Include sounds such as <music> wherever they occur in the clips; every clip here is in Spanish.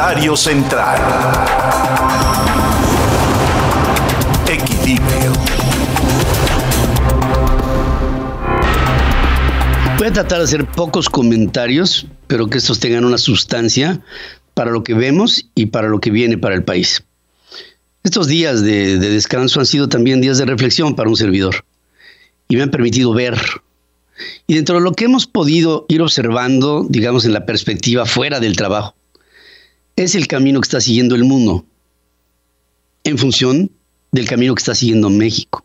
Comentario central. Equilibrio. Voy a tratar de hacer pocos comentarios, pero que estos tengan una sustancia para lo que vemos y para lo que viene para el país. Estos días de, de descanso han sido también días de reflexión para un servidor y me han permitido ver. Y dentro de lo que hemos podido ir observando, digamos, en la perspectiva fuera del trabajo, es el camino que está siguiendo el mundo en función del camino que está siguiendo México.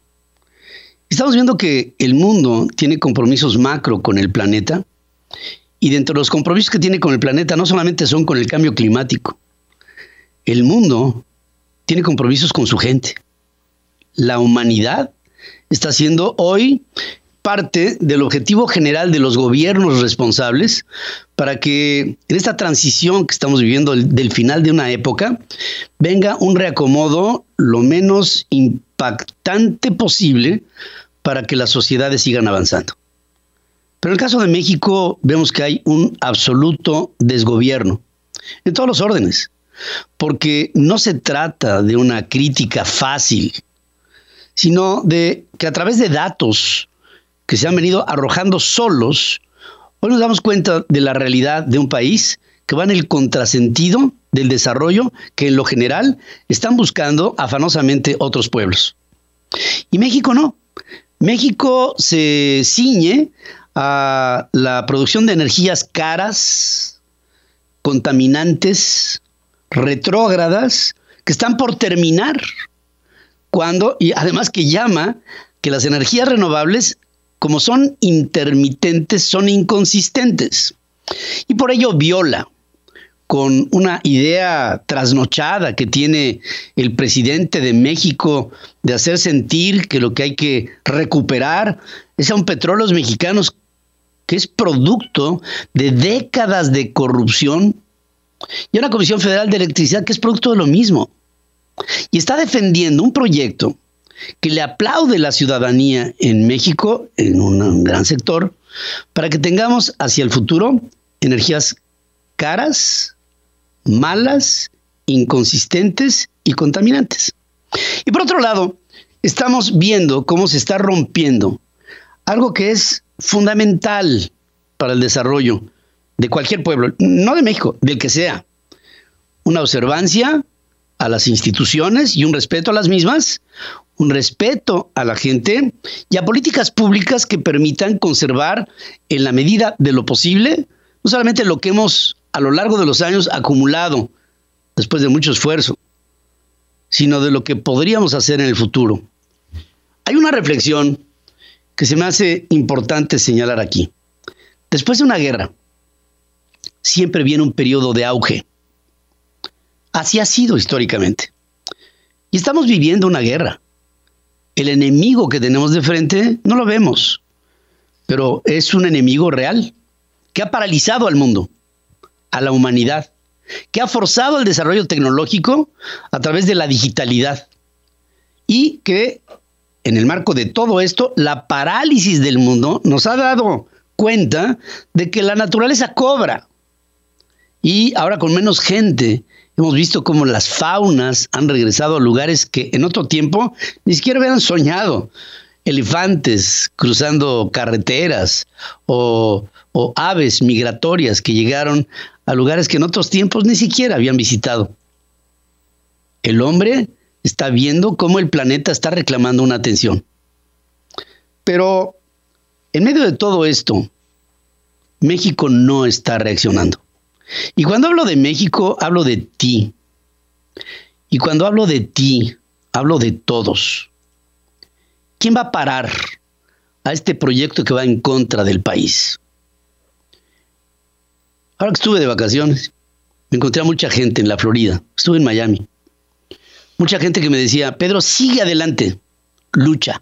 Estamos viendo que el mundo tiene compromisos macro con el planeta y dentro de los compromisos que tiene con el planeta no solamente son con el cambio climático, el mundo tiene compromisos con su gente. La humanidad está siendo hoy parte del objetivo general de los gobiernos responsables para que en esta transición que estamos viviendo del final de una época venga un reacomodo lo menos impactante posible para que las sociedades sigan avanzando. Pero en el caso de México vemos que hay un absoluto desgobierno en todos los órdenes, porque no se trata de una crítica fácil, sino de que a través de datos, que se han venido arrojando solos, hoy nos damos cuenta de la realidad de un país que va en el contrasentido del desarrollo que en lo general están buscando afanosamente otros pueblos. Y México no. México se ciñe a la producción de energías caras, contaminantes, retrógradas, que están por terminar. Cuando, y además que llama que las energías renovables como son intermitentes, son inconsistentes. Y por ello viola con una idea trasnochada que tiene el presidente de México de hacer sentir que lo que hay que recuperar es a un petróleos mexicanos que es producto de décadas de corrupción y una Comisión Federal de Electricidad que es producto de lo mismo. Y está defendiendo un proyecto que le aplaude la ciudadanía en México, en un gran sector, para que tengamos hacia el futuro energías caras, malas, inconsistentes y contaminantes. Y por otro lado, estamos viendo cómo se está rompiendo algo que es fundamental para el desarrollo de cualquier pueblo, no de México, del que sea. Una observancia a las instituciones y un respeto a las mismas, un respeto a la gente y a políticas públicas que permitan conservar en la medida de lo posible no solamente lo que hemos a lo largo de los años acumulado después de mucho esfuerzo, sino de lo que podríamos hacer en el futuro. Hay una reflexión que se me hace importante señalar aquí. Después de una guerra, siempre viene un periodo de auge. Así ha sido históricamente. Y estamos viviendo una guerra el enemigo que tenemos de frente no lo vemos, pero es un enemigo real que ha paralizado al mundo, a la humanidad, que ha forzado el desarrollo tecnológico a través de la digitalidad y que en el marco de todo esto, la parálisis del mundo nos ha dado cuenta de que la naturaleza cobra y ahora con menos gente Hemos visto cómo las faunas han regresado a lugares que en otro tiempo ni siquiera hubieran soñado. Elefantes cruzando carreteras o, o aves migratorias que llegaron a lugares que en otros tiempos ni siquiera habían visitado. El hombre está viendo cómo el planeta está reclamando una atención. Pero en medio de todo esto, México no está reaccionando. Y cuando hablo de México, hablo de ti. Y cuando hablo de ti, hablo de todos. ¿Quién va a parar a este proyecto que va en contra del país? Ahora que estuve de vacaciones, me encontré a mucha gente en la Florida. Estuve en Miami. Mucha gente que me decía, Pedro, sigue adelante, lucha.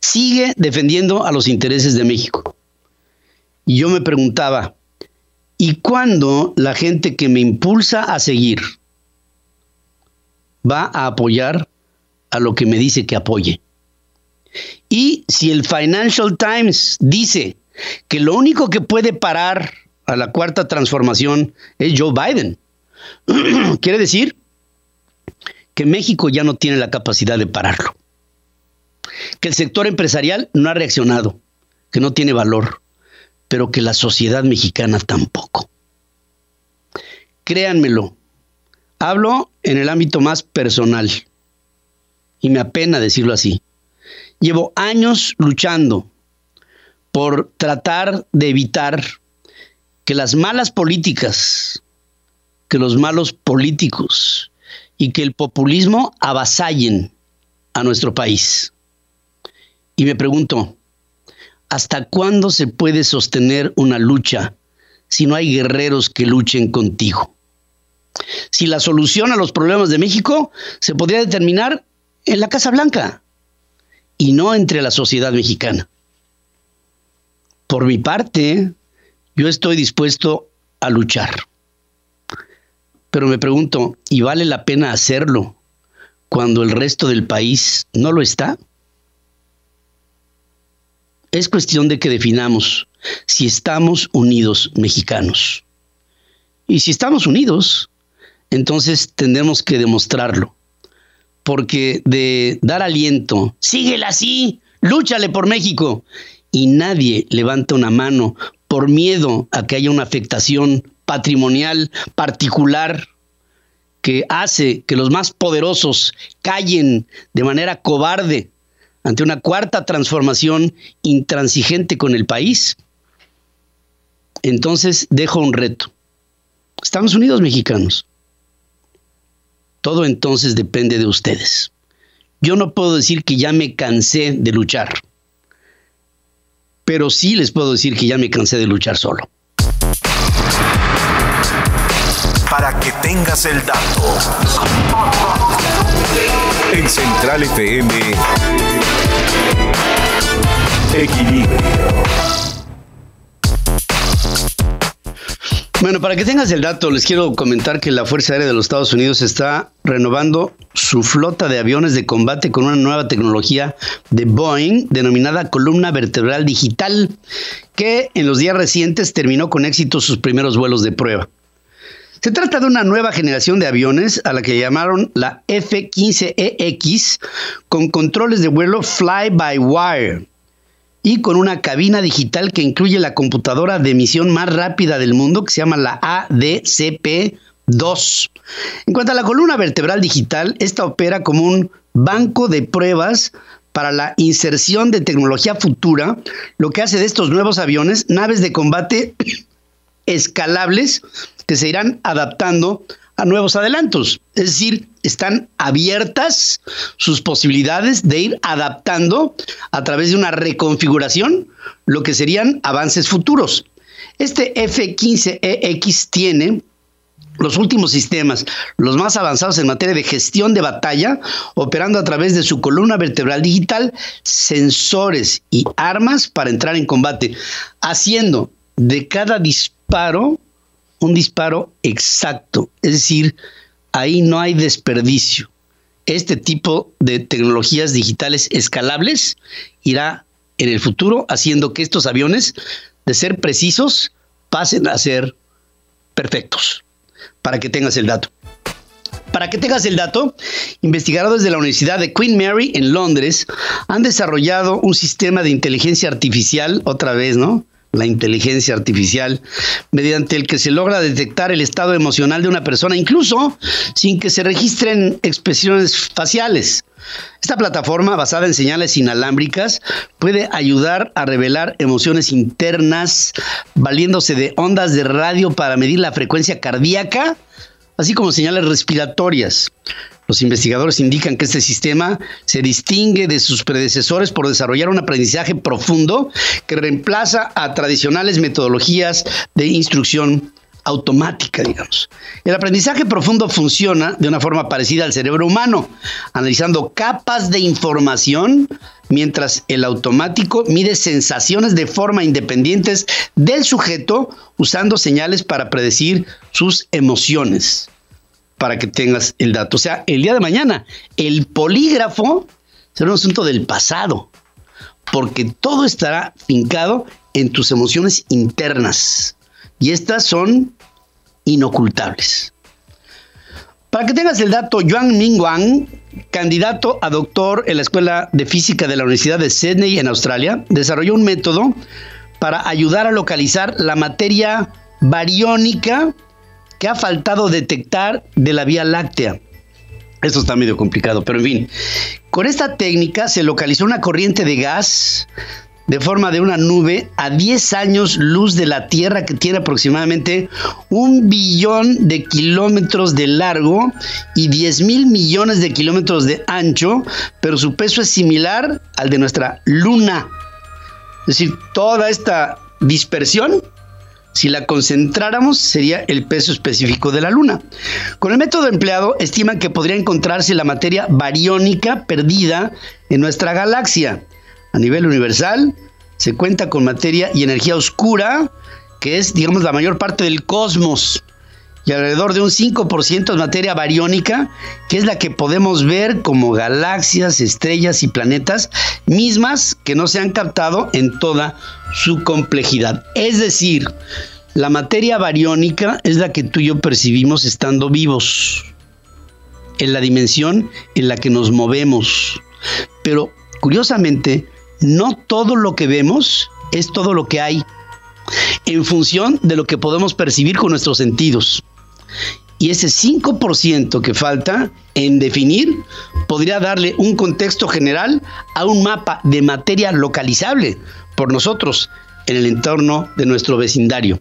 Sigue defendiendo a los intereses de México. Y yo me preguntaba, y cuando la gente que me impulsa a seguir va a apoyar a lo que me dice que apoye. Y si el Financial Times dice que lo único que puede parar a la cuarta transformación es Joe Biden, <clears throat> quiere decir que México ya no tiene la capacidad de pararlo, que el sector empresarial no ha reaccionado, que no tiene valor, pero que la sociedad mexicana tampoco. Créanmelo, hablo en el ámbito más personal y me apena decirlo así. Llevo años luchando por tratar de evitar que las malas políticas, que los malos políticos y que el populismo avasallen a nuestro país. Y me pregunto, ¿hasta cuándo se puede sostener una lucha si no hay guerreros que luchen contigo? Si la solución a los problemas de México se podría determinar en la Casa Blanca y no entre la sociedad mexicana. Por mi parte, yo estoy dispuesto a luchar. Pero me pregunto, ¿y vale la pena hacerlo cuando el resto del país no lo está? Es cuestión de que definamos si estamos unidos mexicanos. Y si estamos unidos, entonces tendremos que demostrarlo. Porque de dar aliento, síguela así, lúchale por México, y nadie levanta una mano por miedo a que haya una afectación patrimonial particular que hace que los más poderosos callen de manera cobarde ante una cuarta transformación intransigente con el país, entonces dejo un reto. Estamos unidos mexicanos. Todo entonces depende de ustedes. Yo no puedo decir que ya me cansé de luchar pero sí les puedo decir que ya me cansé de luchar solo. Que tengas el dato. En Central FM, Equilibrio. Bueno, para que tengas el dato, les quiero comentar que la Fuerza Aérea de los Estados Unidos está renovando su flota de aviones de combate con una nueva tecnología de Boeing denominada columna vertebral digital, que en los días recientes terminó con éxito sus primeros vuelos de prueba. Se trata de una nueva generación de aviones a la que llamaron la F-15EX con controles de vuelo fly-by-wire y con una cabina digital que incluye la computadora de emisión más rápida del mundo que se llama la ADCP-2. En cuanto a la columna vertebral digital, esta opera como un banco de pruebas para la inserción de tecnología futura, lo que hace de estos nuevos aviones naves de combate <coughs> escalables que se irán adaptando a nuevos adelantos. Es decir, están abiertas sus posibilidades de ir adaptando a través de una reconfiguración lo que serían avances futuros. Este F-15EX tiene los últimos sistemas, los más avanzados en materia de gestión de batalla, operando a través de su columna vertebral digital, sensores y armas para entrar en combate, haciendo de cada disparo un disparo exacto, es decir, ahí no hay desperdicio. Este tipo de tecnologías digitales escalables irá en el futuro haciendo que estos aviones, de ser precisos, pasen a ser perfectos. Para que tengas el dato. Para que tengas el dato, investigadores de la Universidad de Queen Mary en Londres han desarrollado un sistema de inteligencia artificial, otra vez, ¿no? La inteligencia artificial, mediante el que se logra detectar el estado emocional de una persona, incluso sin que se registren expresiones faciales. Esta plataforma, basada en señales inalámbricas, puede ayudar a revelar emociones internas, valiéndose de ondas de radio para medir la frecuencia cardíaca, así como señales respiratorias. Los investigadores indican que este sistema se distingue de sus predecesores por desarrollar un aprendizaje profundo que reemplaza a tradicionales metodologías de instrucción automática, digamos. El aprendizaje profundo funciona de una forma parecida al cerebro humano, analizando capas de información, mientras el automático mide sensaciones de forma independientes del sujeto usando señales para predecir sus emociones para que tengas el dato. O sea, el día de mañana, el polígrafo será un asunto del pasado, porque todo estará fincado en tus emociones internas y estas son inocultables. Para que tengas el dato, Yuan Ming Wang, candidato a doctor en la Escuela de Física de la Universidad de Sydney en Australia, desarrolló un método para ayudar a localizar la materia bariónica que ha faltado detectar de la Vía Láctea. Esto está medio complicado, pero en fin. Con esta técnica se localizó una corriente de gas de forma de una nube a 10 años luz de la Tierra que tiene aproximadamente un billón de kilómetros de largo y 10 mil millones de kilómetros de ancho, pero su peso es similar al de nuestra Luna. Es decir, toda esta dispersión si la concentráramos, sería el peso específico de la Luna. Con el método empleado, estiman que podría encontrarse la materia bariónica perdida en nuestra galaxia. A nivel universal, se cuenta con materia y energía oscura, que es, digamos, la mayor parte del cosmos. Y alrededor de un 5% es materia bariónica, que es la que podemos ver como galaxias, estrellas y planetas, mismas que no se han captado en toda su complejidad. Es decir, la materia bariónica es la que tú y yo percibimos estando vivos, en la dimensión en la que nos movemos. Pero curiosamente, no todo lo que vemos es todo lo que hay, en función de lo que podemos percibir con nuestros sentidos. Y ese 5% que falta en definir podría darle un contexto general a un mapa de materia localizable por nosotros en el entorno de nuestro vecindario.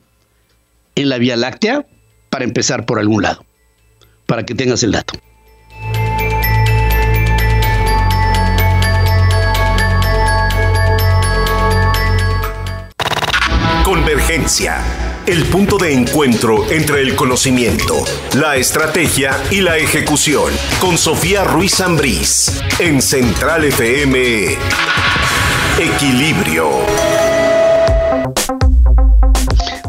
En la Vía Láctea, para empezar por algún lado, para que tengas el dato. Convergencia. El punto de encuentro entre el conocimiento, la estrategia y la ejecución. Con Sofía Ruiz Ambrís. En Central FM. Equilibrio.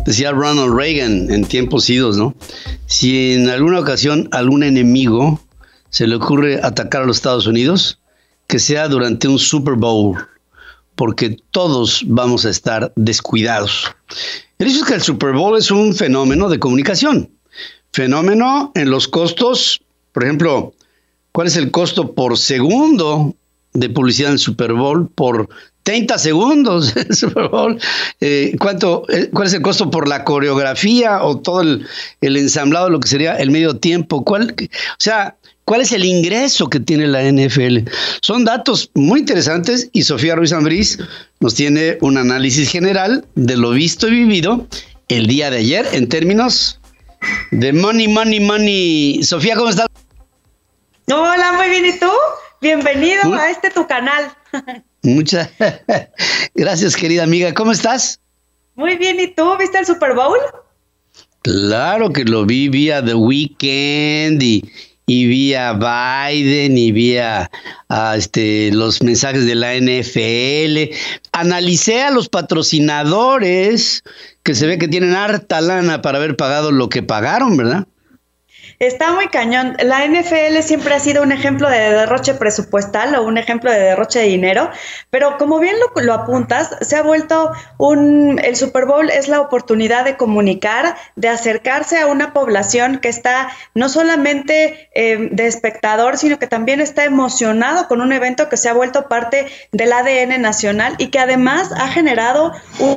Decía Ronald Reagan en tiempos idos, ¿no? Si en alguna ocasión algún enemigo se le ocurre atacar a los Estados Unidos, que sea durante un Super Bowl, porque todos vamos a estar descuidados. El hecho es que el Super Bowl es un fenómeno de comunicación, fenómeno en los costos, por ejemplo, ¿cuál es el costo por segundo de publicidad en el Super Bowl por 30 segundos <laughs> Super Bowl. Eh, ¿cuánto, eh, ¿Cuál es el costo por la coreografía o todo el, el ensamblado, lo que sería el medio tiempo? ¿Cuál, o sea, ¿cuál es el ingreso que tiene la NFL? Son datos muy interesantes y Sofía Ruiz Ambrís nos tiene un análisis general de lo visto y vivido el día de ayer en términos de money, money, money. Sofía, ¿cómo estás? Hola, muy bien. ¿Y tú? Bienvenido a este tu canal. <laughs> Muchas <laughs> gracias, querida amiga. ¿Cómo estás? Muy bien, ¿y tú? ¿Viste el Super Bowl? Claro que lo vi vía The Weekend y, y vía Biden y vía este, los mensajes de la NFL. Analicé a los patrocinadores que se ve que tienen harta lana para haber pagado lo que pagaron, ¿verdad? Está muy cañón. La NFL siempre ha sido un ejemplo de derroche presupuestal o un ejemplo de derroche de dinero, pero como bien lo, apuntas, se ha vuelto un... El Super Bowl es la oportunidad de comunicar, de acercarse a una población que está no solamente eh, de espectador, sino que también está emocionado con un evento que se ha vuelto parte del ADN nacional y que además ha generado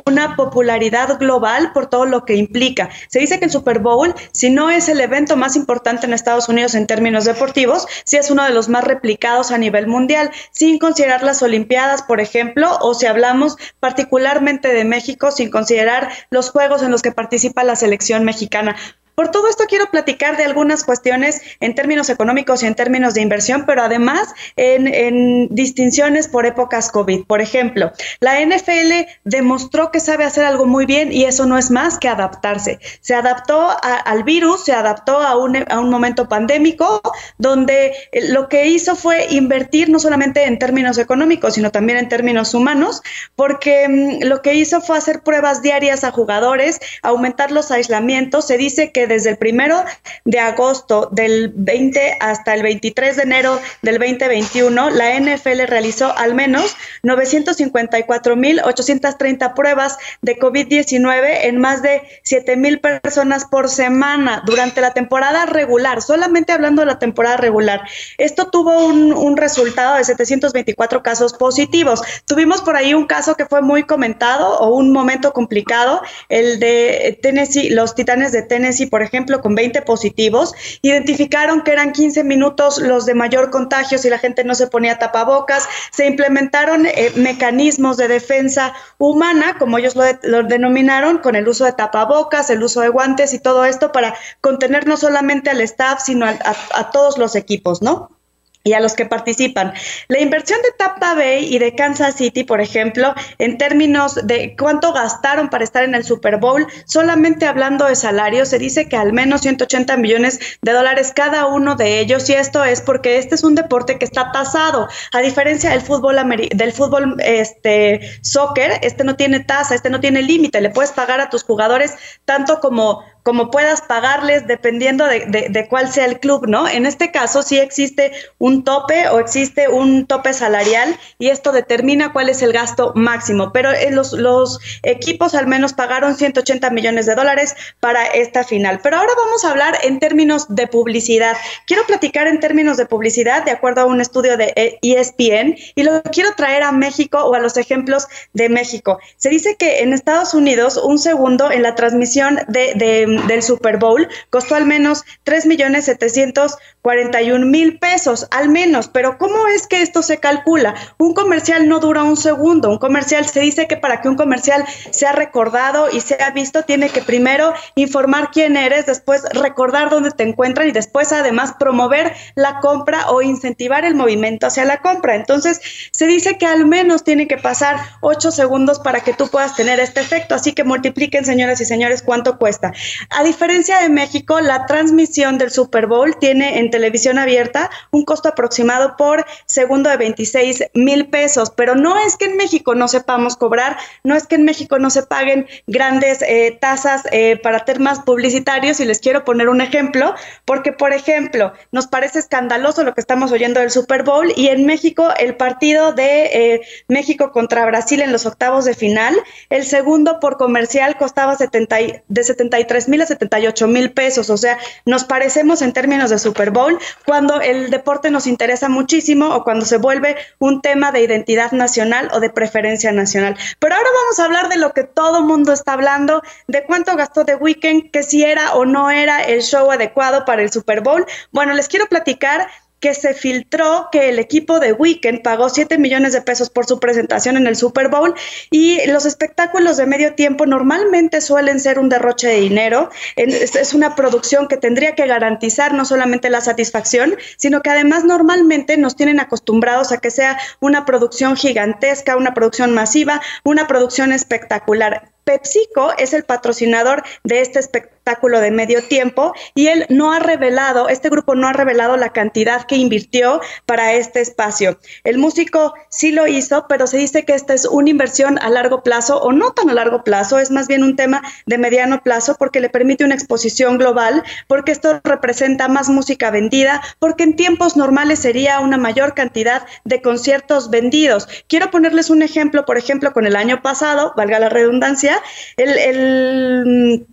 una popularidad global por todo lo que implica. Se dice que el Super Bowl, si no es el evento más importante, importante en Estados Unidos en términos deportivos, si es uno de los más replicados a nivel mundial, sin considerar las Olimpiadas, por ejemplo, o si hablamos particularmente de México, sin considerar los juegos en los que participa la selección mexicana. Por todo esto quiero platicar de algunas cuestiones en términos económicos y en términos de inversión, pero además en, distinciones por épocas COVID. Por ejemplo, la NFL demostró que sabe hacer algo muy bien y eso no es más que adaptarse. Se adaptó al virus, se adaptó a un, momento pandémico donde eh, lo que hizo fue invertir no solamente en términos económicos, sino también en términos humanos, porque mm, lo que hizo fue hacer pruebas diarias a jugadores, aumentar los aislamientos. Se dice que desde el primero de agosto del 20 hasta el 23 de enero del 2021, la NFL realizó al menos 954.830 pruebas de COVID-19 en más de 7.000 personas por semana durante la temporada regular, solamente hablando de la temporada regular. Esto tuvo un, un resultado de 724 casos positivos. Tuvimos por ahí un caso que fue muy comentado o un momento complicado, el de Tennessee, los Titanes de Tennessee, por ejemplo, con 20 positivos, identificaron que eran 15 minutos los de mayor contagio si la gente no se ponía tapabocas, se implementaron eh, mecanismos de defensa humana, como ellos lo, denominaron, con el uso de tapabocas, el uso de guantes y todo esto para contener no solamente al staff, sino a todos los equipos, ¿no? Y a los que participan. La inversión de Tampa Bay y de Kansas City, por ejemplo, en términos de cuánto gastaron para estar en el Super Bowl, solamente hablando de salarios, se dice que al menos 180 millones de dólares cada uno de ellos, y esto es porque este es un deporte que está tasado, a diferencia del fútbol del fútbol este soccer, este no tiene tasa, este no tiene límite, le puedes pagar a tus jugadores tanto como como puedas pagarles dependiendo de, de, cuál sea el club, ¿no? En este caso sí existe un tope o existe un tope salarial y esto determina cuál es el gasto máximo, pero eh, los, los equipos al menos pagaron 180 millones de dólares para esta final. Pero ahora vamos a hablar en términos de publicidad. Quiero platicar en términos de publicidad de acuerdo a un estudio de ESPN y lo quiero traer a México o a los ejemplos de México. Se dice que en Estados Unidos un segundo en la transmisión de, de del Super Bowl costó al menos 3 millones 741 mil pesos, al menos. Pero ¿cómo es que esto se calcula? Un comercial no dura un segundo. Un comercial se dice que para que un comercial sea recordado y sea visto, tiene que primero informar quién eres, después recordar dónde te encuentran y después además promover la compra o incentivar el movimiento hacia la compra. Entonces, se dice que al menos tiene que pasar 8 segundos para que tú puedas tener este efecto. Así que multipliquen, señoras y señores, cuánto cuesta. A diferencia de México, la transmisión del Super Bowl tiene en televisión abierta un costo aproximado por segundo de 26 mil pesos, pero no es que en México no sepamos cobrar, no es que en México no se paguen grandes eh, tasas eh, para temas publicitarios. Y les quiero poner un ejemplo, porque por ejemplo, nos parece escandaloso lo que estamos oyendo del Super Bowl. Y en México el partido de eh, México contra Brasil en los octavos de final, el segundo por comercial costaba 70, de 73 mil a 78 mil pesos. O sea, nos parecemos en términos de Super Bowl cuando el deporte nos interesa muchísimo o cuando se vuelve un tema de identidad nacional o de preferencia nacional. Pero ahora vamos a hablar de lo que todo mundo está hablando, de cuánto gastó The Weeknd, que si era o no era el show adecuado para el Super Bowl. Bueno, les quiero platicar que se filtró que el equipo de Weekend pagó 7 millones de pesos por su presentación en el Super Bowl y los espectáculos de medio tiempo normalmente suelen ser un derroche de dinero. Es una producción que tendría que garantizar no solamente la satisfacción, sino que además normalmente nos tienen acostumbrados a que sea una producción gigantesca, una producción masiva, una producción espectacular. PepsiCo es el patrocinador de este espectáculo de medio tiempo y él no ha revelado, este grupo no ha revelado la cantidad que invirtió para este espacio. El músico sí lo hizo, pero se dice que esta es una inversión a largo plazo o no tan a largo plazo, es más bien un tema de mediano plazo porque le permite una exposición global, porque esto representa más música vendida, porque en tiempos normales sería una mayor cantidad de conciertos vendidos. Quiero ponerles un ejemplo, por ejemplo, con el año pasado, valga la redundancia, el,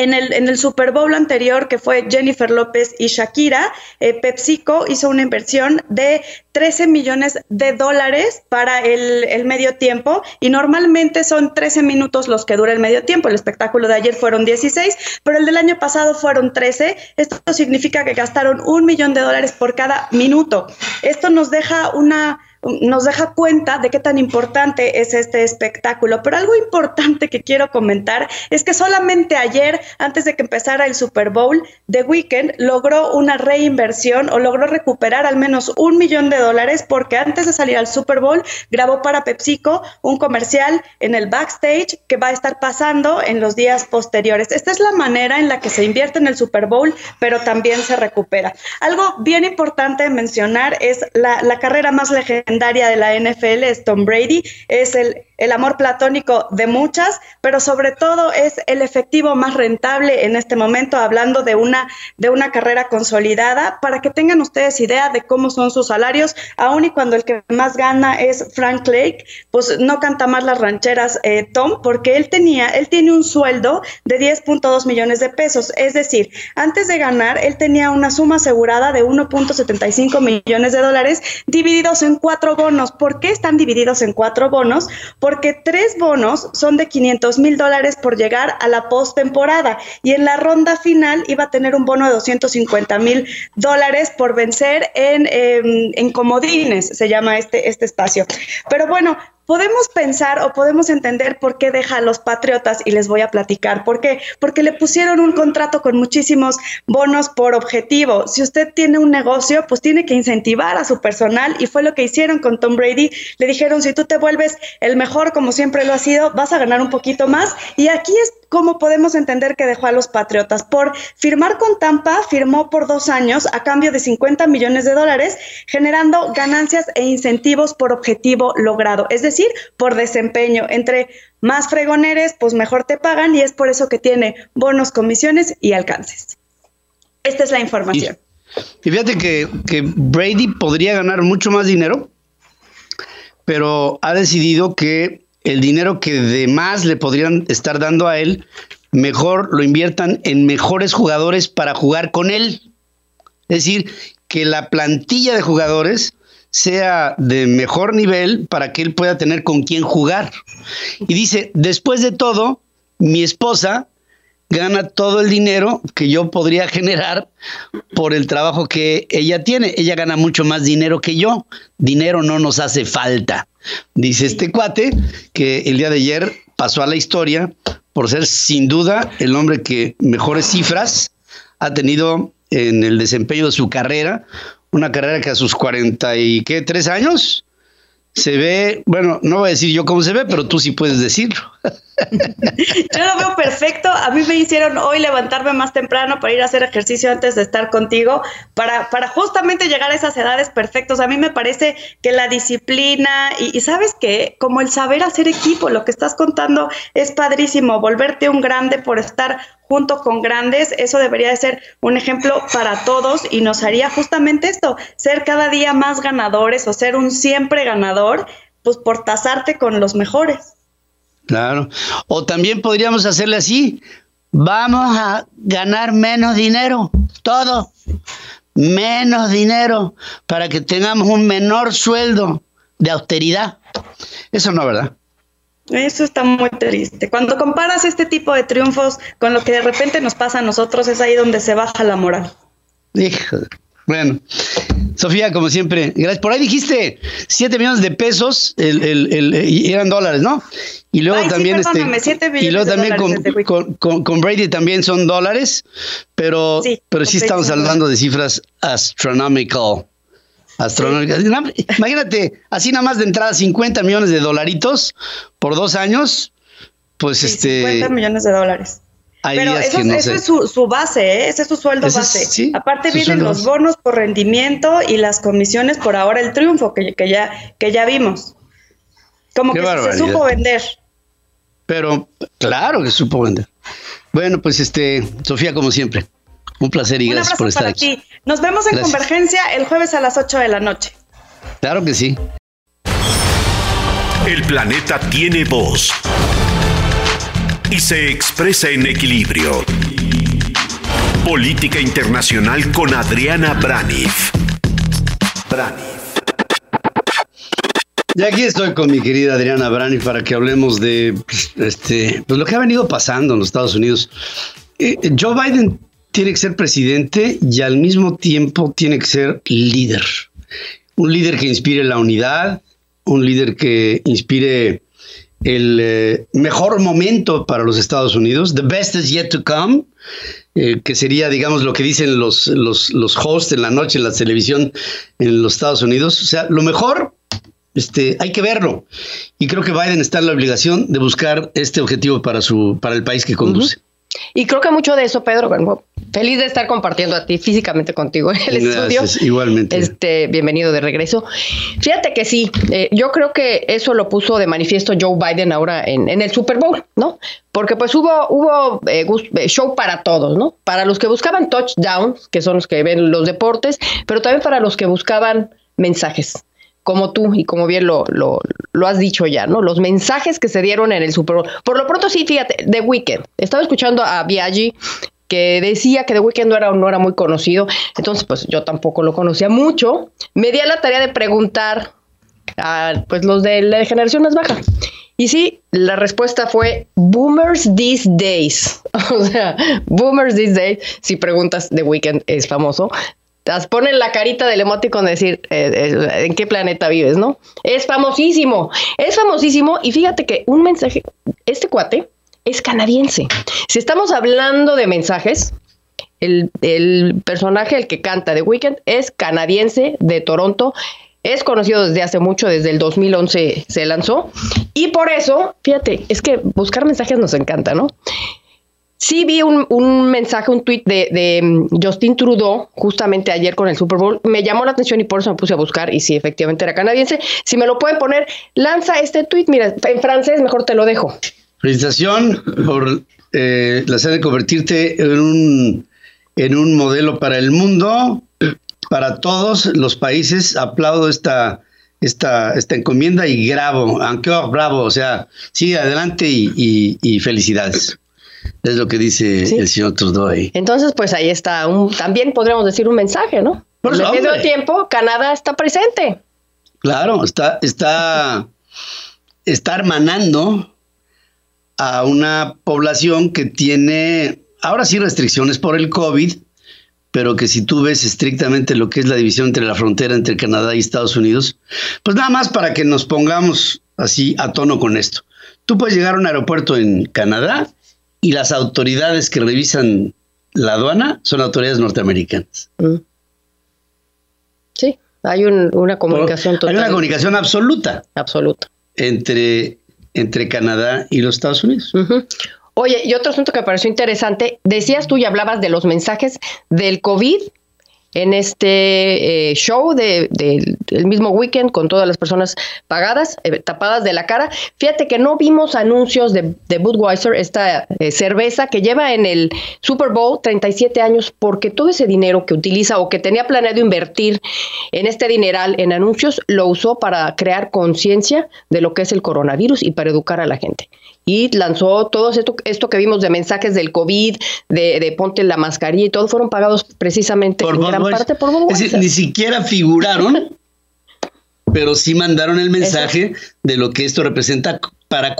en el, en el, Super Bowl anterior, que fue Jennifer López y Shakira, eh, PepsiCo hizo una inversión de 13 millones de dólares para el, el, medio tiempo y normalmente son 13 minutos los que dura el medio tiempo. El espectáculo de ayer fueron 16, pero el del año pasado fueron 13. Esto significa que gastaron un millón de dólares por cada minuto. Esto nos deja una nos deja cuenta de qué tan importante es este espectáculo. Pero algo importante que quiero comentar es que solamente ayer, antes de que empezara el Super Bowl, The Weeknd logró una reinversión o logró recuperar al menos un millón de dólares porque antes de salir al Super Bowl grabó para PepsiCo un comercial en el backstage que va a estar pasando en los días posteriores. Esta es la manera en la que se invierte en el Super Bowl, pero también se recupera. Algo bien importante mencionar es la, carrera más legendaria de la NFL es Tom Brady, es el el amor platónico de muchas, pero sobre todo es el efectivo más rentable en este momento, hablando de una, de una carrera consolidada, para que tengan ustedes idea de cómo son sus salarios, aun y cuando el que más gana es Frank Lake, pues no canta más las rancheras eh, Tom, porque él tenía, él tiene un sueldo de 10.2 millones de pesos, es decir, antes de ganar, él tenía una suma asegurada de 1.75 millones de dólares divididos en cuatro bonos. ¿Por qué están divididos en cuatro bonos? Porque tres bonos son de 500 mil dólares por llegar a la postemporada y en la ronda final iba a tener un bono de 250 mil dólares por vencer en, em, en comodines, se llama este, este espacio. Pero bueno, podemos pensar o podemos entender por qué deja a los Patriotas y les voy a platicar. ¿Por qué? Porque le pusieron un contrato con muchísimos bonos por objetivo. Si usted tiene un negocio, pues tiene que incentivar a su personal y fue lo que hicieron con Tom Brady. Le dijeron, si tú te vuelves el mejor como siempre lo ha sido, vas a ganar un poquito más. Y aquí es como podemos entender que dejó a los Patriotas. Por firmar con Tampa, firmó por dos años a cambio de 50 millones de dólares, generando ganancias e incentivos por objetivo logrado. Es decir, por desempeño. Entre más fregoneres, pues mejor te pagan y es por eso que tiene bonos, comisiones y alcances. Esta es la información. Y, fíjate que, que Brady podría ganar mucho más dinero, pero ha decidido que el dinero que de más le podrían estar dando a él, mejor lo inviertan en mejores jugadores para jugar con él. Es decir, que la plantilla de jugadores sea de mejor nivel para que él pueda tener con quién jugar. Y dice, después de todo, mi esposa gana todo el dinero que yo podría generar por el trabajo que ella tiene. Ella gana mucho más dinero que yo. Dinero no nos hace falta. Dice este cuate que el día de ayer pasó a la historia por ser sin duda el hombre que mejores cifras ha tenido en el desempeño de su carrera, una carrera que a sus 40 y qué, tres años, se ve, bueno, no voy a decir yo cómo se ve, pero tú sí puedes decirlo. <laughs> Yo lo veo perfecto. A mí me hicieron hoy levantarme más temprano para ir a hacer ejercicio antes de estar contigo, para, para justamente llegar a esas edades perfectas. A mí me parece que la disciplina y, sabes que como el saber hacer equipo, lo que estás contando es padrísimo, volverte un grande por estar junto con grandes, eso debería de ser un ejemplo para todos y nos haría justamente esto, ser cada día más ganadores o ser un siempre ganador, pues por tasarte con los mejores. Claro. O también podríamos hacerle así. Vamos a ganar menos dinero, todo. Menos dinero para que tengamos un menor sueldo de austeridad. Eso no, ¿verdad? Eso está muy triste. Cuando comparas este tipo de triunfos con lo que de repente nos pasa a nosotros, es ahí donde se baja la moral. Hijo. Bueno, Sofía, como siempre, gracias. Por ahí dijiste 7 millones de pesos, el, el, eran dólares, ¿no? Y luego también este y luego también con, con, Brady también son dólares, pero sí, pero sí estamos hablando de cifras astronomical. Imagínate, así nada más de entrada 50 millones de dolaritos por dos años, pues este 50 millones de dólares. Pero eso, es su, base, ¿eh? ese es su sueldo base. Aparte vienen los bonos por rendimiento y las comisiones por ahora el triunfo que, que ya, que ya vimos. Como que se supo vender. Pero claro que supo vender. Bueno, pues este, Sofía, como siempre, un placer y gracias por estar aquí. Nos vemos en Convergencia el jueves a las 8 de la noche. Claro que sí. El planeta tiene voz y se expresa en equilibrio. Política Internacional con Adriana Braniff. Y aquí estoy con mi querida Adriana Braniff para que hablemos de pues, este, pues lo que ha venido pasando en los Estados Unidos. Eh, Joe Biden tiene que ser presidente y al mismo tiempo tiene que ser líder. Un líder que inspire la unidad, un líder que inspire el eh, mejor momento para los Estados Unidos, the best is yet to come, eh, que sería, digamos, lo que dicen los, los, los hosts en la noche en la televisión en los Estados Unidos. O sea, lo mejor, este, hay que verlo. Y creo que Biden está en la obligación de buscar este objetivo para, su, para el país que conduce. Y creo que mucho de eso, Pedro, Feliz de estar compartiendo a ti físicamente contigo en el Gracias, estudio. Igualmente. Este, bienvenido de regreso. Fíjate que sí, eh, yo creo que eso lo puso de manifiesto Joe Biden ahora en, en el Super Bowl, ¿no? Porque pues hubo, hubo eh, eh, show para todos, ¿no? Para los que buscaban touchdowns, que son los que ven los deportes, pero también para los que buscaban mensajes, como tú y como bien lo, lo, lo has dicho ya, ¿no? Los mensajes que se dieron en el Super Bowl. Por lo pronto sí, fíjate, The Weeknd. Estaba escuchando a Biaggi que decía que The Weeknd no era, no era muy conocido, entonces pues yo tampoco lo conocía mucho. Me di a la tarea de preguntar a pues los de la generación más baja. Y sí, la respuesta fue Boomers These Days. <laughs> O sea, Boomers These Days, si preguntas The Weeknd es famoso. Ponen la carita del emoticon de decir eh, eh, en qué planeta vives, ¿no? Es famosísimo, es famosísimo. Y fíjate que un mensaje, este cuate es canadiense. Si estamos hablando de mensajes, el, el personaje, el que canta The Weeknd, es canadiense de Toronto. Es conocido desde hace mucho, desde el 2011 se lanzó. Y por eso, fíjate, es que buscar mensajes nos encanta, ¿no? Sí vi un, un mensaje, un tweet de, de, mm, Justin Trudeau justamente ayer con el Super Bowl. Me llamó la atención y por eso me puse a buscar y sí, efectivamente era canadiense. Si me lo pueden poner, lanza este tweet. Mira, en francés mejor te lo dejo. Felicitación por eh, la de convertirte en un, en un modelo para el mundo, para todos los países. Aplaudo esta, esta, esta encomienda y grabo, encore bravo, o sea, sigue adelante y, y- y felicidades. Es lo que dice Sí. el señor Trudeau ahí. Entonces, pues ahí está. Un, también podríamos decir un mensaje, ¿no? Por En el hombre. medio tiempo, Canadá está presente. Claro, está, está, está hermanando a una población que tiene, ahora sí, restricciones por el COVID, pero que si tú ves estrictamente lo que es la división entre la frontera entre Canadá y Estados Unidos, pues nada más para que nos pongamos así a tono con esto. Tú puedes llegar a un aeropuerto en Canadá y las autoridades que revisan la aduana son autoridades norteamericanas. Mm. Sí, hay un- una comunicación Hay total. una comunicación absoluta absoluta. entre, entre Canadá y los Estados Unidos. Oye, y otro asunto que me pareció interesante, decías tú y hablabas de los mensajes del COVID en este eh, show de, de- del mismo weekend con todas las personas pagadas, eh, tapadas de la cara. Fíjate que no vimos anuncios de, de Budweiser, esta eh, cerveza que lleva en el Super Bowl 37 años, porque todo ese dinero que utiliza o que tenía planeado invertir en este dineral en anuncios, lo usó para crear conciencia de lo que es el coronavirus y para educar a la gente y lanzó todo esto, esto que vimos de mensajes del COVID, de, de ponte la mascarilla y todo, fueron pagados precisamente Por en gran parte por Es decir, ni siquiera figuraron, <laughs> pero sí mandaron el mensaje de lo que esto representa para,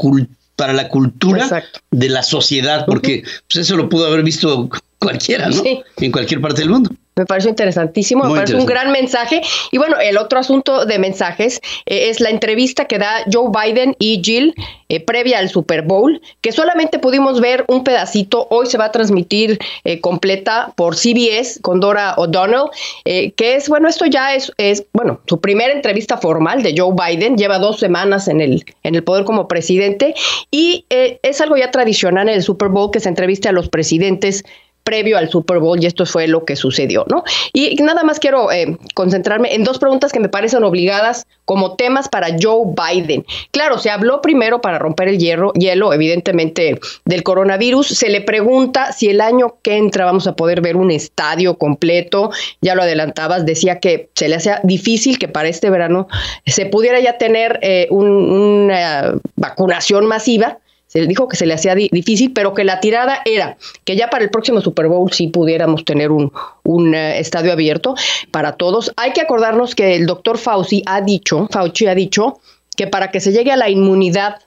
para la cultura Exacto. de la sociedad, porque pues eso lo pudo haber visto cualquiera, ¿no? Sí. En cualquier parte del mundo. Me pareció interesantísimo, me parece un gran mensaje. Y bueno, el otro asunto de mensajes eh, es la entrevista que da Joe Biden y Jill eh, previa al Super Bowl, que solamente pudimos ver un pedacito. Hoy se va a transmitir eh, completa por CBS con Dora O'Donnell, eh, que es, bueno, esto ya es, es, bueno, su primera entrevista formal de Joe Biden. Lleva dos semanas en el, en el poder como presidente y eh, es algo ya tradicional en el Super Bowl que se entreviste a los presidentes previo al Super Bowl y esto fue lo que sucedió, ¿no? Y nada más quiero eh, concentrarme en dos preguntas que me parecen obligadas como temas para Joe Biden. Claro, se habló primero para romper el hierro, hielo, evidentemente, del coronavirus. Se le pregunta si el año que entra vamos a poder ver un estadio completo. Ya lo adelantabas, decía que se le hacía difícil que para este verano se pudiera ya tener eh, un- una vacunación masiva se dijo que se le hacía di- difícil, pero que la tirada era que ya para el próximo Super Bowl sí pudiéramos tener un, un eh, estadio abierto para todos. Hay que acordarnos que el doctor Fauci ha dicho, Fauci ha dicho que para que se llegue a la inmunidad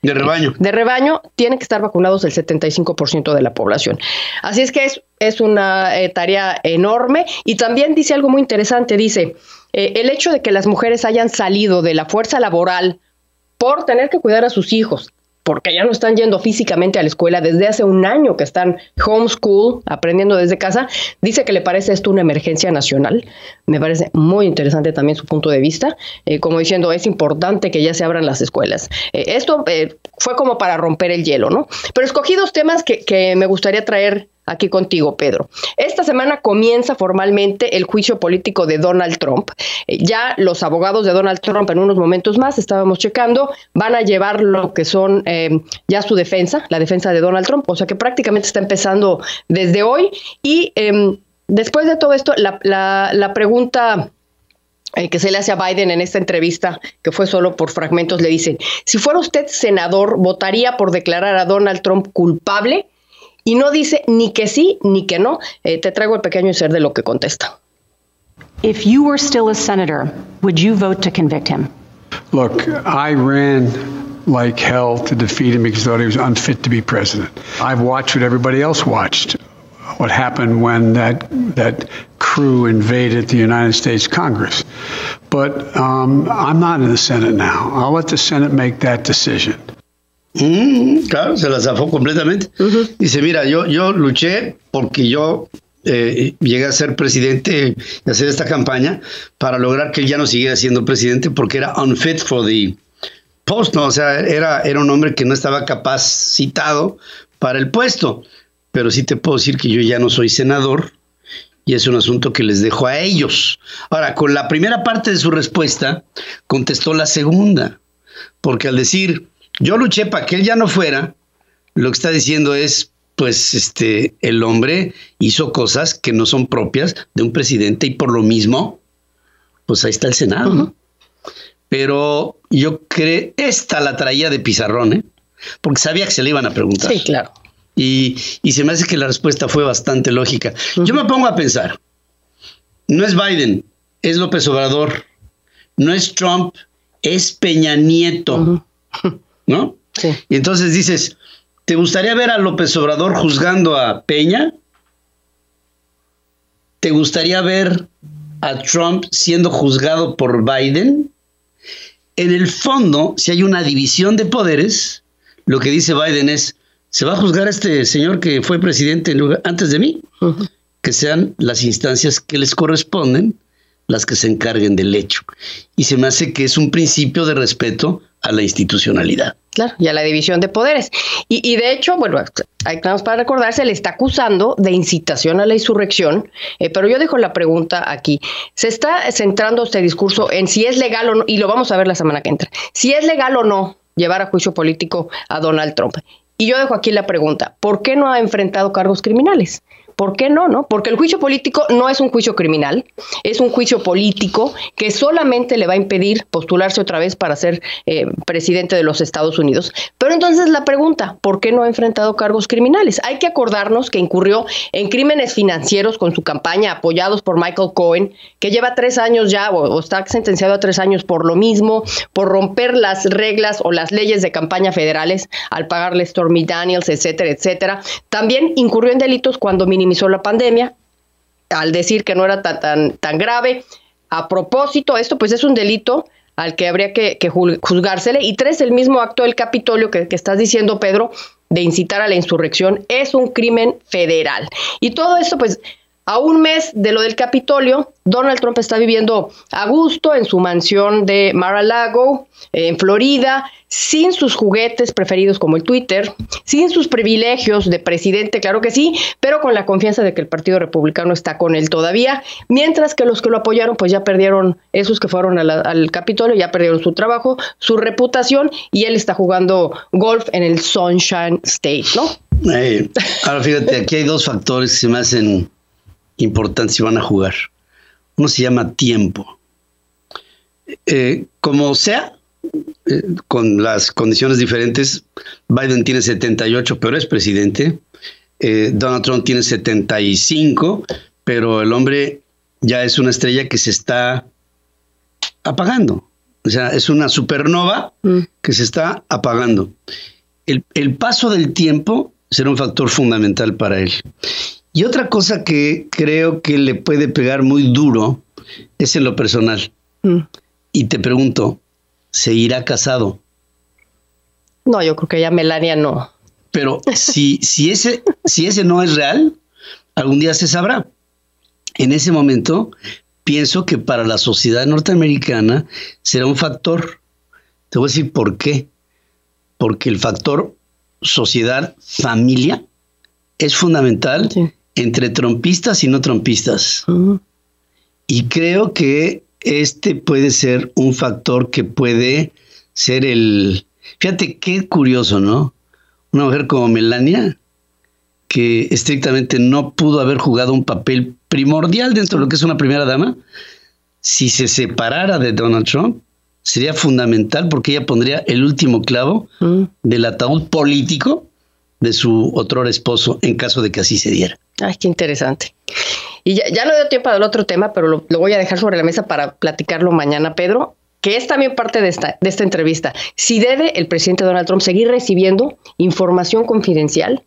De rebaño. de rebaño tiene que estar vacunados el 75% de la población. Así es que es, es una eh, tarea enorme y también dice algo muy interesante, dice, eh, el hecho de que las mujeres hayan salido de la fuerza laboral por tener que cuidar a sus hijos, porque ya no están yendo físicamente a la escuela desde hace un año que están homeschool, aprendiendo desde casa, dice que le parece esto una emergencia nacional. Me parece muy interesante también su punto de vista, eh, como diciendo, es importante que ya se abran las escuelas. Eh, esto eh, fue como para romper el hielo, ¿no? Pero escogí dos temas que, que me gustaría traer aquí contigo, Pedro. Esta semana comienza formalmente el juicio político de Donald Trump. Eh, ya los abogados de Donald Trump en unos momentos más, estábamos checando, van a llevar lo que son eh, ya su defensa, la defensa de Donald Trump, o sea que prácticamente está empezando desde hoy. Y em, después de todo esto, la, la pregunta eh, que se le hace a Biden en esta entrevista, que fue solo por fragmentos, le dicen, si fuera usted senador, ¿votaría por declarar a Donald Trump culpable? Y no dice ni que sí ni que no. Eh, te traigo el pequeño ser de lo que contesta. If you were still a senator, would you vote to convict him? Look, I ran like hell to defeat him because I thought he was unfit to be president. I've watched what everybody else watched. What happened when that that crew invaded the United States Congress. But um, I'm not in the Senate now. I'll let the Senate make that decision. Mm, claro, se la zafó completamente. Dice, mira, yo, yo luché porque yo eh, llegué a ser presidente y hacer esta campaña para lograr que él ya no siguiera siendo presidente porque era unfit for the post, ¿no? O sea, era, era un hombre que no estaba capacitado para el puesto. Pero sí te puedo decir que yo ya no soy senador y es un asunto que les dejo a ellos. Ahora, con la primera parte de su respuesta, contestó la segunda, porque al decir, yo luché para que él ya no fuera, lo que está diciendo es, pues, este, el hombre hizo cosas que no son propias de un presidente y por lo mismo, pues ahí está el Senado. Pero yo creo, esta la traía de pizarrón, ¿eh? porque sabía que se le iban a preguntar. Sí, claro. Y, se me hace que la respuesta fue bastante lógica. Yo me pongo a pensar, no es Biden, es López Obrador, no es Trump, es Peña Nieto, ¿no? Sí. Y entonces dices, ¿te gustaría ver a López Obrador juzgando a Peña? ¿Te gustaría ver a Trump siendo juzgado por Biden? En el fondo, si hay una división de poderes, lo que dice Biden es, se va a juzgar a este señor que fue presidente antes de mí, que sean las instancias que les corresponden las que se encarguen del hecho. Y se me hace que es un principio de respeto a la institucionalidad. Claro, y a la división de poderes. Y, de hecho, bueno, hay para recordar, se le está acusando de incitación a la insurrección, eh, pero yo dejo la pregunta aquí. Se está centrando este discurso en si es legal o no, y lo vamos a ver la semana que entra, si es legal o no llevar a juicio político a Donald Trump. Y yo dejo aquí la pregunta, ¿por qué no ha enfrentado cargos criminales? ¿Por qué no, no? Porque el juicio político no es un juicio criminal, es un juicio político que solamente le va a impedir postularse otra vez para ser eh, presidente de los Estados Unidos. Pero entonces la pregunta, ¿por qué no ha enfrentado cargos criminales? Hay que acordarnos que incurrió en crímenes financieros con su campaña apoyados por Michael Cohen, que lleva tres años ya o, o está sentenciado a tres años por lo mismo, por romper las reglas o las leyes de campaña federales al pagarle Stormy Daniels, etcétera, etcétera. También incurrió en delitos cuando minimizó la pandemia al decir que no era tan, tan, tan grave. A propósito, esto pues es un delito al que habría que, juzgársele. Y tres, el mismo acto del Capitolio que, que, estás diciendo, Pedro, de incitar a la insurrección, es un crimen federal. Y todo esto, pues, a un mes de lo del Capitolio, Donald Trump está viviendo a gusto en su mansión de Mar-a-Lago, en Florida, sin sus juguetes preferidos como el Twitter, sin sus privilegios de presidente, claro que sí, pero con la confianza de que el Partido Republicano está con él todavía, mientras que los que lo apoyaron pues ya perdieron, esos que fueron al Capitolio, ya perdieron su trabajo, su reputación y él está jugando golf en el Sunshine State, ¿no? ahora fíjate, aquí hay dos factores que se me hacen importantes si van a jugar. Uno se llama tiempo. Eh, como sea, eh, con las condiciones diferentes, Biden tiene 78, pero es presidente. Eh, Donald Trump tiene 75, pero el hombre ya es una estrella que se está apagando. O sea, es una supernova mm. que se está apagando. El, el paso del tiempo será un factor fundamental para él. Y otra cosa que creo que le puede pegar muy duro es en lo personal. Mm. Y te pregunto, ¿se irá casado? No, yo creo que ya Melania no. Pero <laughs> si, si, ese, si ese no es real, algún día se sabrá. En ese momento, pienso que para la sociedad norteamericana será un factor. Te voy a decir por qué. Porque el factor sociedad, familia, es fundamental entre trompistas y no trompistas. Y creo que este puede ser un factor que puede ser el... Fíjate qué curioso, ¿no? Una mujer como Melania, que estrictamente no pudo haber jugado un papel primordial dentro de lo que es una primera dama, si se separara de Donald Trump, sería fundamental porque ella pondría el último clavo mm. del ataúd político de su otro esposo en caso de que así se diera. Ay, qué interesante. Y ya, no dio tiempo al otro tema, pero lo, voy a dejar sobre la mesa para platicarlo mañana, Pedro, que es también parte de esta, de esta entrevista. Si debe el presidente Donald Trump seguir recibiendo información confidencial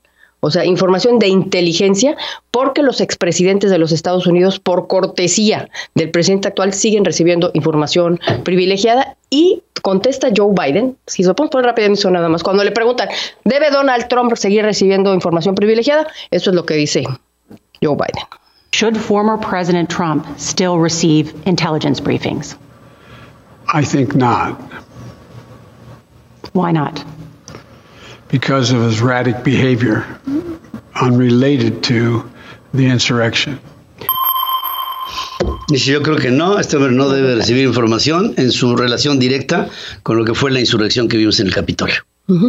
o sea, información de inteligencia, porque los expresidentes de los Estados Unidos, por cortesía del presidente actual, siguen recibiendo información privilegiada y contesta Joe Biden, si lo podemos poner rápidamente nada más, cuando le preguntan, ¿debe Donald Trump seguir recibiendo información privilegiada? Eso es lo que dice Joe Biden. Should former President Trump still receive intelligence briefings? I think not. Why not? because of his erratic behavior unrelated to the insurrection. Dice, yo creo que no, este hombre no debe recibir información en su relación directa con lo que fue la insurrección que vimos en el Capitolio.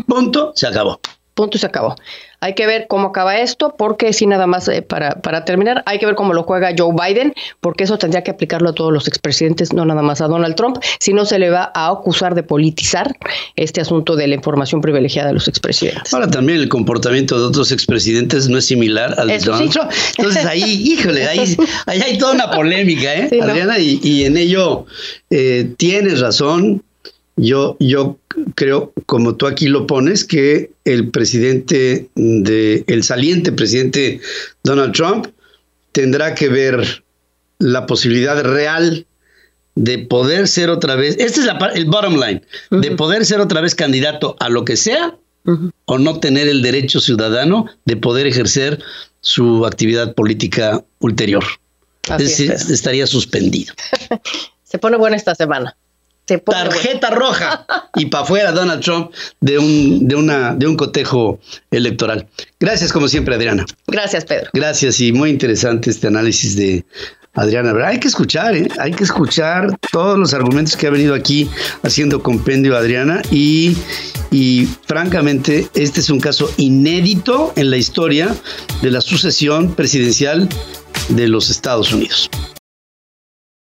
Punto, se acabó. Punto, se acabó. Hay que ver cómo acaba esto, porque si nada más eh, para, para terminar, hay que ver cómo lo juega Joe Biden, porque eso tendría que aplicarlo a todos los expresidentes, no nada más a Donald Trump, si no se le va a acusar de politizar este asunto de la información privilegiada de los expresidentes. Ahora también el comportamiento de otros expresidentes no es similar al de Donald Trump. Entonces ahí, híjole, ahí, hay toda una polémica, ¿eh, Adriana? Y, en ello eh, tienes razón. Yo, yo creo, como tú aquí lo pones, que el presidente de, el saliente presidente Donald Trump tendrá que ver la posibilidad real de poder ser otra vez, este es el bottom line, de poder ser otra vez candidato a lo que sea o no tener el derecho ciudadano de poder ejercer su actividad política ulterior. es decir, estaría suspendido. <laughs> Se pone buena esta semana tarjeta roja y para afuera Donald Trump de un, de, una, de un cotejo electoral. Gracias como siempre, Adriana. Gracias, Pedro. Gracias y muy interesante este análisis de Adriana. Hay que escuchar, ¿eh? hay que escuchar todos los argumentos que ha venido aquí haciendo compendio Adriana y, y francamente este es un caso inédito en la historia de la sucesión presidencial de los Estados Unidos.